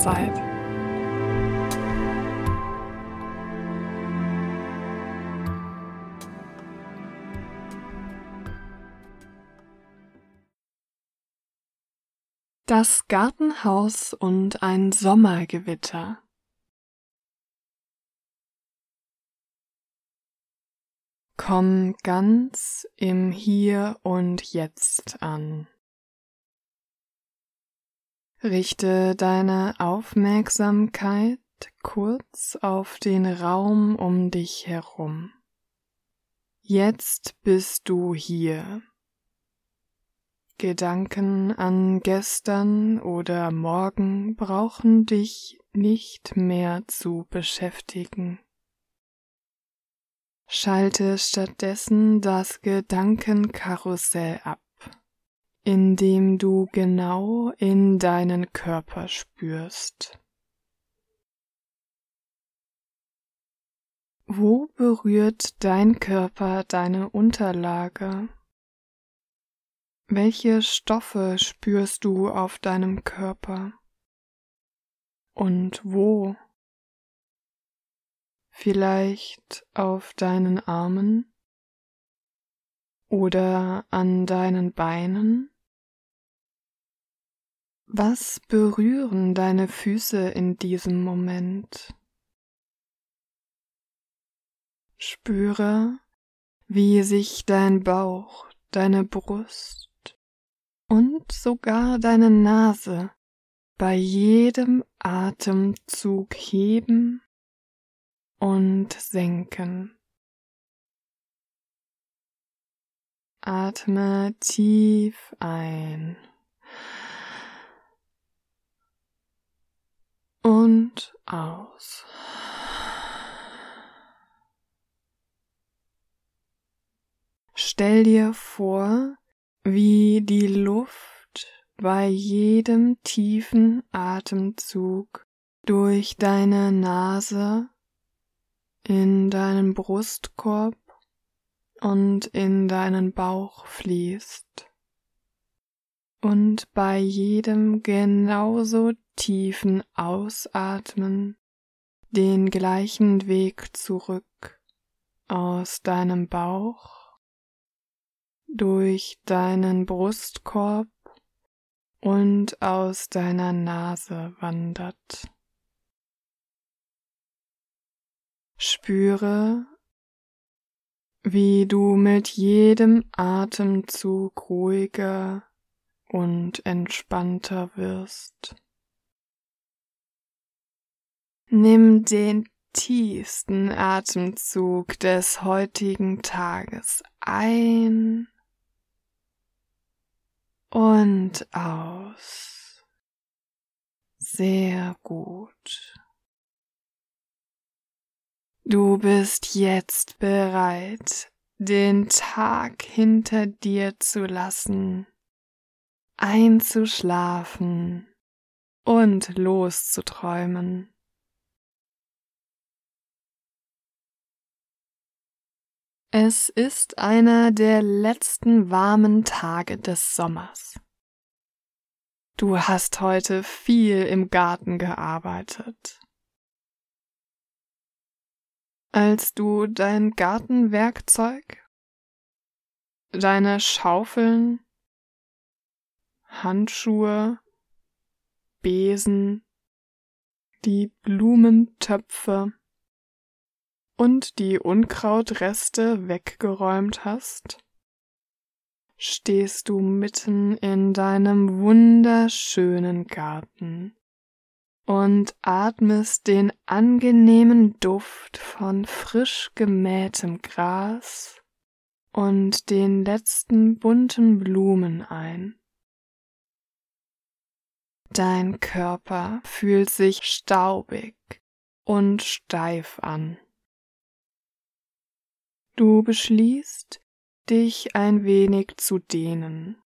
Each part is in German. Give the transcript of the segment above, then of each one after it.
Zeit. Das Gartenhaus und ein Sommergewitter. Komm ganz im Hier und Jetzt an. Richte deine Aufmerksamkeit kurz auf den Raum um dich herum. Jetzt bist du hier. Gedanken an gestern oder morgen brauchen dich nicht mehr zu beschäftigen. Schalte stattdessen das Gedankenkarussell ab, indem du genau in deinen Körper spürst. Wo berührt dein Körper deine Unterlage? Welche Stoffe spürst du auf deinem Körper? Und wo? Vielleicht auf deinen Armen oder an deinen Beinen? Was berühren deine Füße in diesem Moment? Spüre, wie sich dein Bauch, deine Brust und sogar deine Nase bei jedem Atemzug heben und senken. Atme tief ein und aus. Stell dir vor, wie die Luft bei jedem tiefen Atemzug durch deine Nase in deinen Brustkorb und in deinen Bauch fließt und bei jedem genauso tiefen Ausatmen den gleichen Weg zurück aus deinem Bauch durch deinen Brustkorb und aus deiner Nase wandert. Spüre, wie du mit jedem Atemzug ruhiger und entspannter wirst. Nimm den tiefsten Atemzug des heutigen Tages ein und aus. Sehr gut. Du bist jetzt bereit, den Tag hinter dir zu lassen, einzuschlafen und loszuträumen. Es ist einer der letzten warmen Tage des Sommers. Du hast heute viel im Garten gearbeitet. Als du dein Gartenwerkzeug, deine Schaufeln, Handschuhe, Besen, die Blumentöpfe und die Unkrautreste weggeräumt hast, stehst du mitten in deinem wunderschönen Garten und atmest den angenehmen Duft von frisch gemähtem Gras und den letzten bunten Blumen ein. Dein Körper fühlt sich staubig und steif an. Du beschließt, dich ein wenig zu dehnen.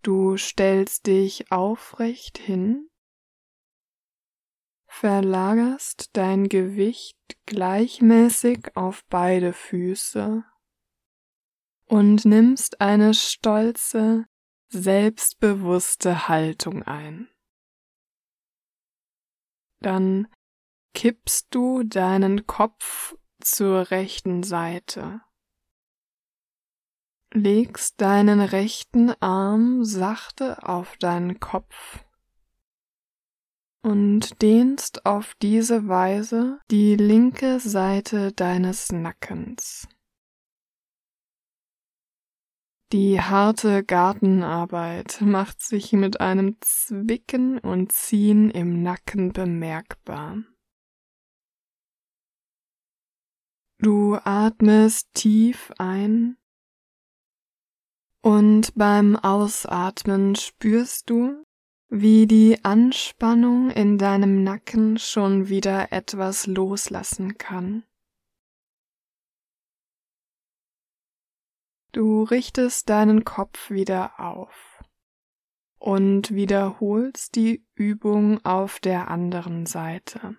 Du stellst dich aufrecht hin, verlagerst dein Gewicht gleichmäßig auf beide Füße und nimmst eine stolze, selbstbewusste Haltung ein. Dann kippst du deinen Kopf zur rechten Seite. Legst deinen rechten Arm sachte auf deinen Kopf und dehnst auf diese Weise die linke Seite deines Nackens. Die harte Gartenarbeit macht sich mit einem Zwicken und Ziehen im Nacken bemerkbar. Du atmest tief ein und beim Ausatmen spürst du, wie die Anspannung in deinem Nacken schon wieder etwas loslassen kann. Du richtest deinen Kopf wieder auf und wiederholst die Übung auf der anderen Seite.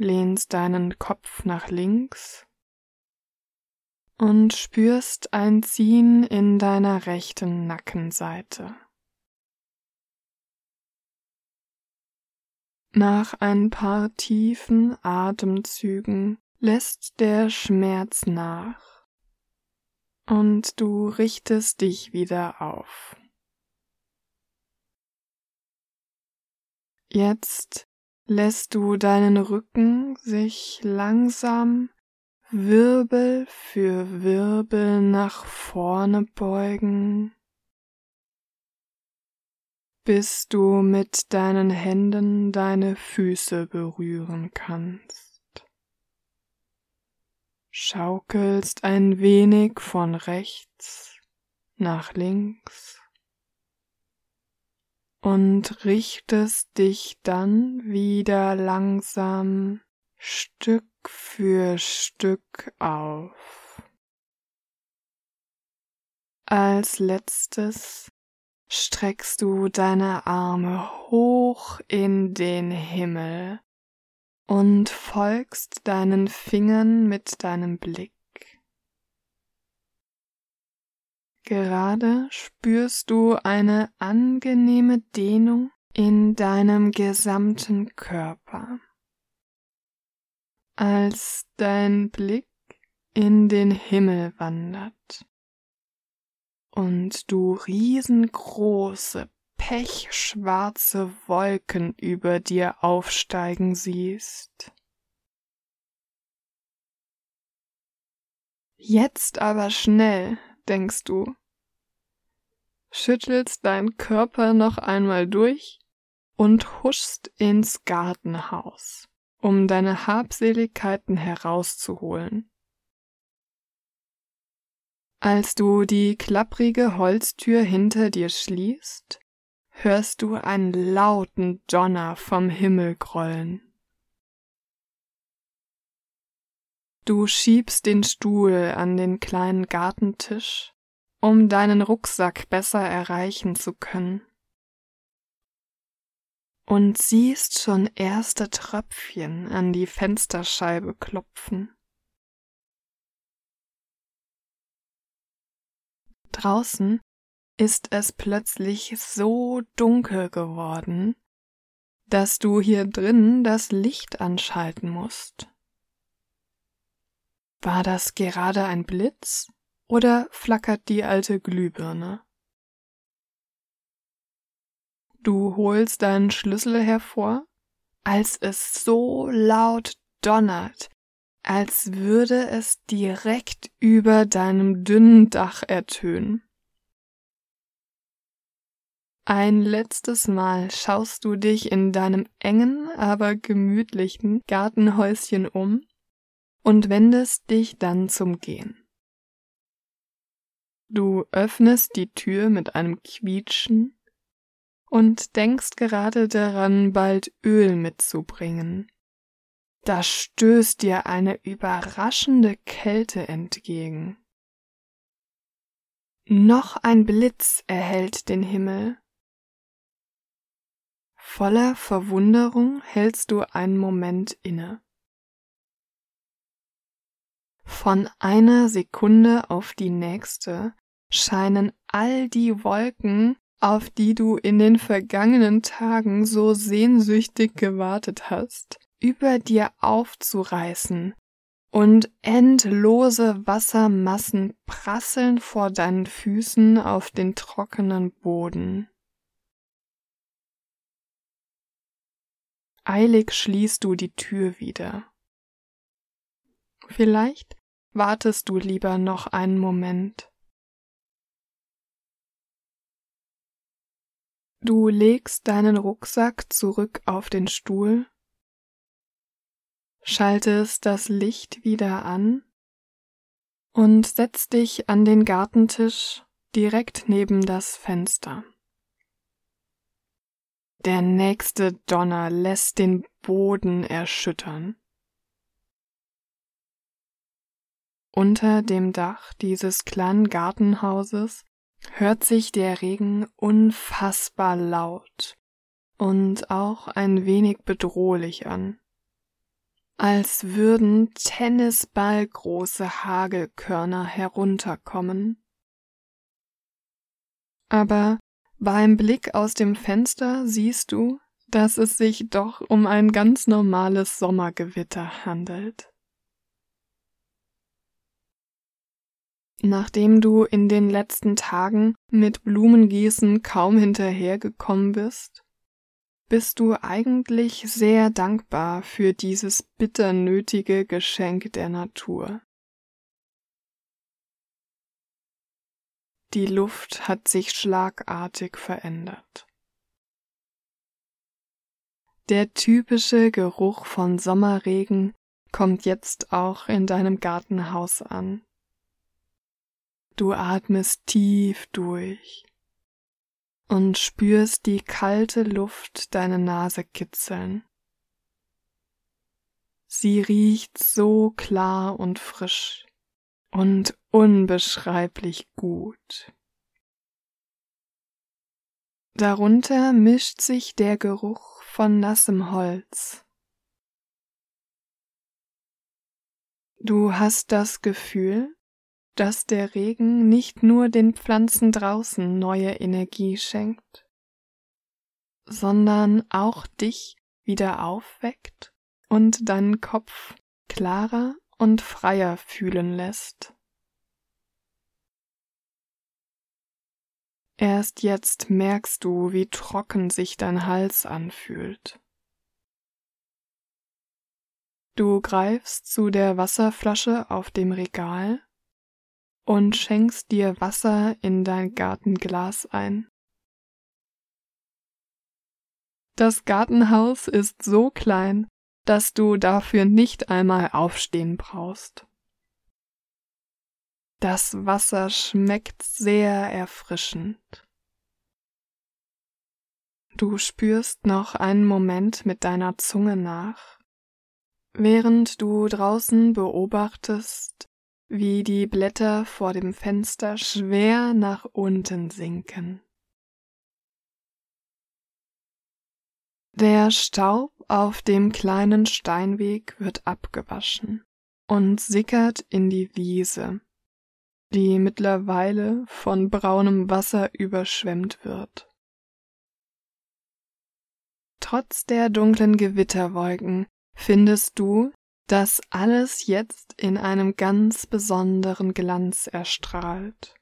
Lehnst deinen Kopf nach links und spürst ein Ziehen in deiner rechten Nackenseite. Nach ein paar tiefen Atemzügen lässt der Schmerz nach und du richtest dich wieder auf. Jetzt lässt du deinen Rücken sich langsam Wirbel für Wirbel nach vorne beugen bis du mit deinen Händen deine Füße berühren kannst. Schaukelst ein wenig von rechts nach links und richtest dich dann wieder langsam Stück für Stück auf. Als letztes streckst du deine Arme hoch in den Himmel und folgst deinen Fingern mit deinem Blick. Gerade spürst du eine angenehme Dehnung in deinem gesamten Körper, als dein Blick in den Himmel wandert und du riesengroße, pechschwarze Wolken über dir aufsteigen siehst. Jetzt aber schnell, denkst du, schüttelst dein Körper noch einmal durch und huschst ins Gartenhaus, um deine Habseligkeiten herauszuholen. Als du die klapprige Holztür hinter dir schließt, hörst du einen lauten Donner vom Himmel grollen. Du schiebst den Stuhl an den kleinen Gartentisch, um deinen Rucksack besser erreichen zu können. Und siehst schon erste Tröpfchen an die Fensterscheibe klopfen. Draußen ist es plötzlich so dunkel geworden, dass du hier drin das Licht anschalten musst. War das gerade ein Blitz oder flackert die alte Glühbirne? Du holst deinen Schlüssel hervor, als es so laut donnert, als würde es direkt über deinem dünnen Dach ertönen. Ein letztes Mal schaust du dich in deinem engen, aber gemütlichen Gartenhäuschen um und wendest dich dann zum Gehen. Du öffnest die Tür mit einem Quietschen und denkst gerade daran, bald Öl mitzubringen da stößt dir eine überraschende Kälte entgegen. Noch ein Blitz erhellt den Himmel. Voller Verwunderung hältst du einen Moment inne. Von einer Sekunde auf die nächste scheinen all die Wolken, auf die du in den vergangenen Tagen so sehnsüchtig gewartet hast, über dir aufzureißen, und endlose Wassermassen prasseln vor deinen Füßen auf den trockenen Boden. Eilig schließt du die Tür wieder. Vielleicht wartest du lieber noch einen Moment. Du legst deinen Rucksack zurück auf den Stuhl, schaltest das Licht wieder an und setzt dich an den Gartentisch direkt neben das Fenster. Der nächste Donner lässt den Boden erschüttern. Unter dem Dach dieses kleinen Gartenhauses hört sich der Regen unfassbar laut und auch ein wenig bedrohlich an, als würden tennisballgroße Hagelkörner herunterkommen. Aber beim Blick aus dem Fenster siehst du, dass es sich doch um ein ganz normales Sommergewitter handelt. Nachdem du in den letzten Tagen mit Blumengießen kaum hinterhergekommen bist, bist du eigentlich sehr dankbar für dieses bitter nötige Geschenk der Natur. Die Luft hat sich schlagartig verändert. Der typische Geruch von Sommerregen kommt jetzt auch in deinem Gartenhaus an. Du atmest tief durch und spürst die kalte Luft deine Nase kitzeln. Sie riecht so klar und frisch und unbeschreiblich gut. Darunter mischt sich der Geruch von nassem Holz. Du hast das Gefühl, dass der Regen nicht nur den Pflanzen draußen neue Energie schenkt, sondern auch dich wieder aufweckt und deinen Kopf klarer und freier fühlen lässt. Erst jetzt merkst du, wie trocken sich dein Hals anfühlt. Du greifst zu der Wasserflasche auf dem Regal und schenkst dir Wasser in dein Gartenglas ein. Das Gartenhaus ist so klein, dass du dafür nicht einmal aufstehen brauchst. Das Wasser schmeckt sehr erfrischend. Du spürst noch einen Moment mit deiner Zunge nach, während du draußen beobachtest, wie die Blätter vor dem Fenster schwer nach unten sinken. Der Staub auf dem kleinen Steinweg wird abgewaschen und sickert in die Wiese, die mittlerweile von braunem Wasser überschwemmt wird. Trotz der dunklen Gewitterwolken findest du, dass alles jetzt in einem ganz besonderen Glanz erstrahlt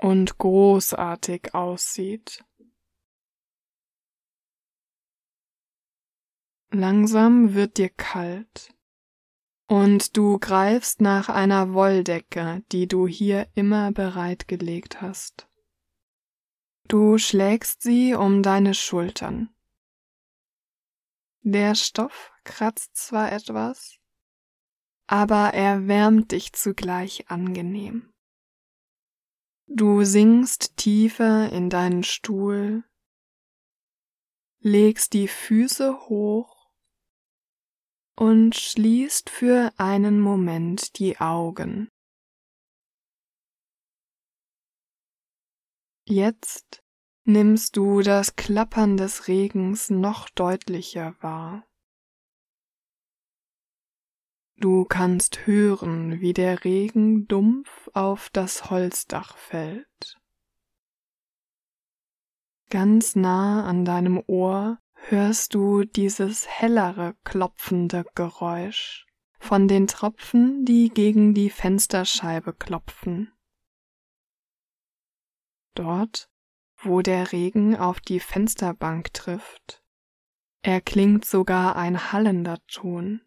und großartig aussieht. Langsam wird dir kalt und du greifst nach einer Wolldecke, die du hier immer bereitgelegt hast. Du schlägst sie um deine Schultern. Der Stoff kratzt zwar etwas, aber er wärmt dich zugleich angenehm. Du sinkst tiefer in deinen Stuhl, legst die Füße hoch und schließt für einen Moment die Augen. Jetzt nimmst du das Klappern des Regens noch deutlicher wahr. Du kannst hören, wie der Regen dumpf auf das Holzdach fällt. Ganz nah an deinem Ohr hörst du dieses hellere klopfende Geräusch von den Tropfen, die gegen die Fensterscheibe klopfen. Dort, wo der Regen auf die Fensterbank trifft, erklingt sogar ein hallender Ton.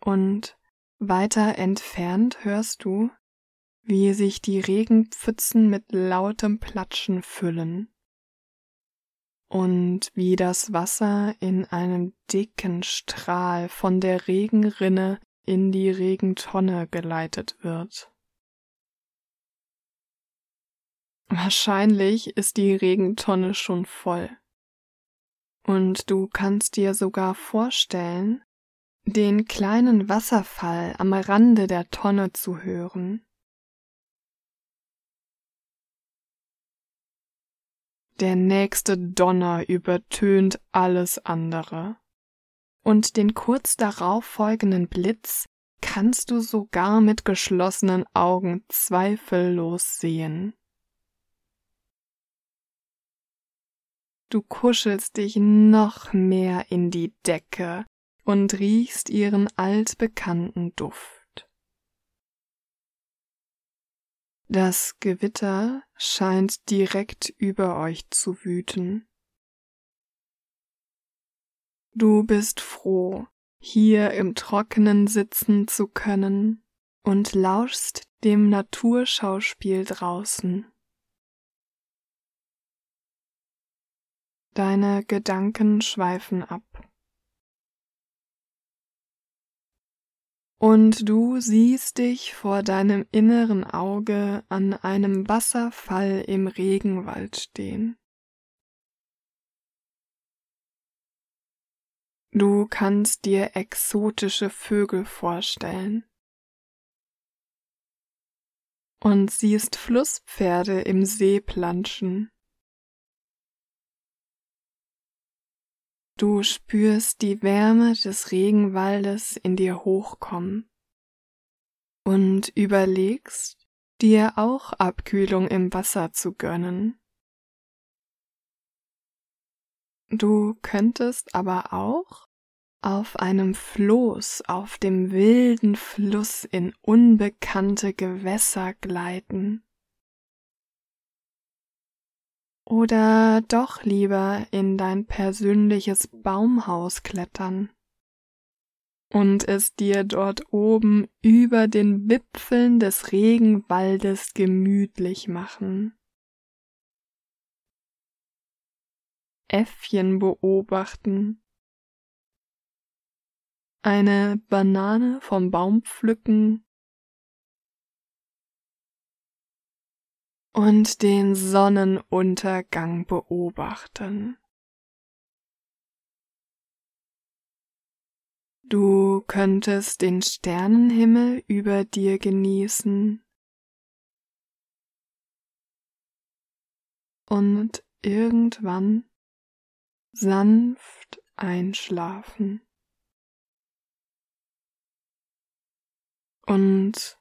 Und weiter entfernt hörst du, wie sich die Regenpfützen mit lautem Platschen füllen und wie das Wasser in einem dicken Strahl von der Regenrinne in die Regentonne geleitet wird. Wahrscheinlich ist die Regentonne schon voll. Und du kannst dir sogar vorstellen, den kleinen Wasserfall am Rande der Tonne zu hören. Der nächste Donner übertönt alles andere. Und den kurz darauf folgenden Blitz kannst du sogar mit geschlossenen Augen zweifellos sehen. Du kuschelst dich noch mehr in die Decke und riechst ihren altbekannten Duft. Das Gewitter scheint direkt über euch zu wüten. Du bist froh, hier im Trockenen sitzen zu können und lauschst dem Naturschauspiel draußen. Deine Gedanken schweifen ab. und du siehst dich vor deinem inneren Auge an einem Wasserfall im Regenwald stehen. Du kannst dir exotische Vögel vorstellen und siehst Flusspferde im See planschen. Du spürst die Wärme des Regenwaldes in dir hochkommen und überlegst, dir auch Abkühlung im Wasser zu gönnen. Du könntest aber auch auf einem Floß auf dem wilden Fluss in unbekannte Gewässer gleiten oder doch lieber in dein persönliches Baumhaus klettern und es dir dort oben über den Wipfeln des Regenwaldes gemütlich machen. Äffchen beobachten, eine Banane vom Baum pflücken und den Sonnenuntergang beobachten. Du könntest den Sternenhimmel über dir genießen und irgendwann sanft einschlafen. Und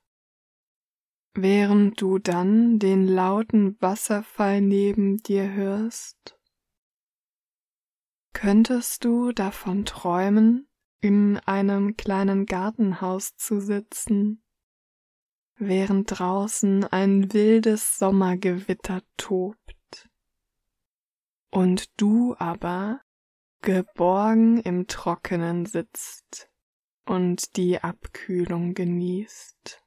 während du dann den lauten Wasserfall neben dir hörst, könntest du davon träumen, in einem kleinen Gartenhaus zu sitzen, während draußen ein wildes Sommergewitter tobt und du aber geborgen im Trockenen sitzt und die Abkühlung genießt.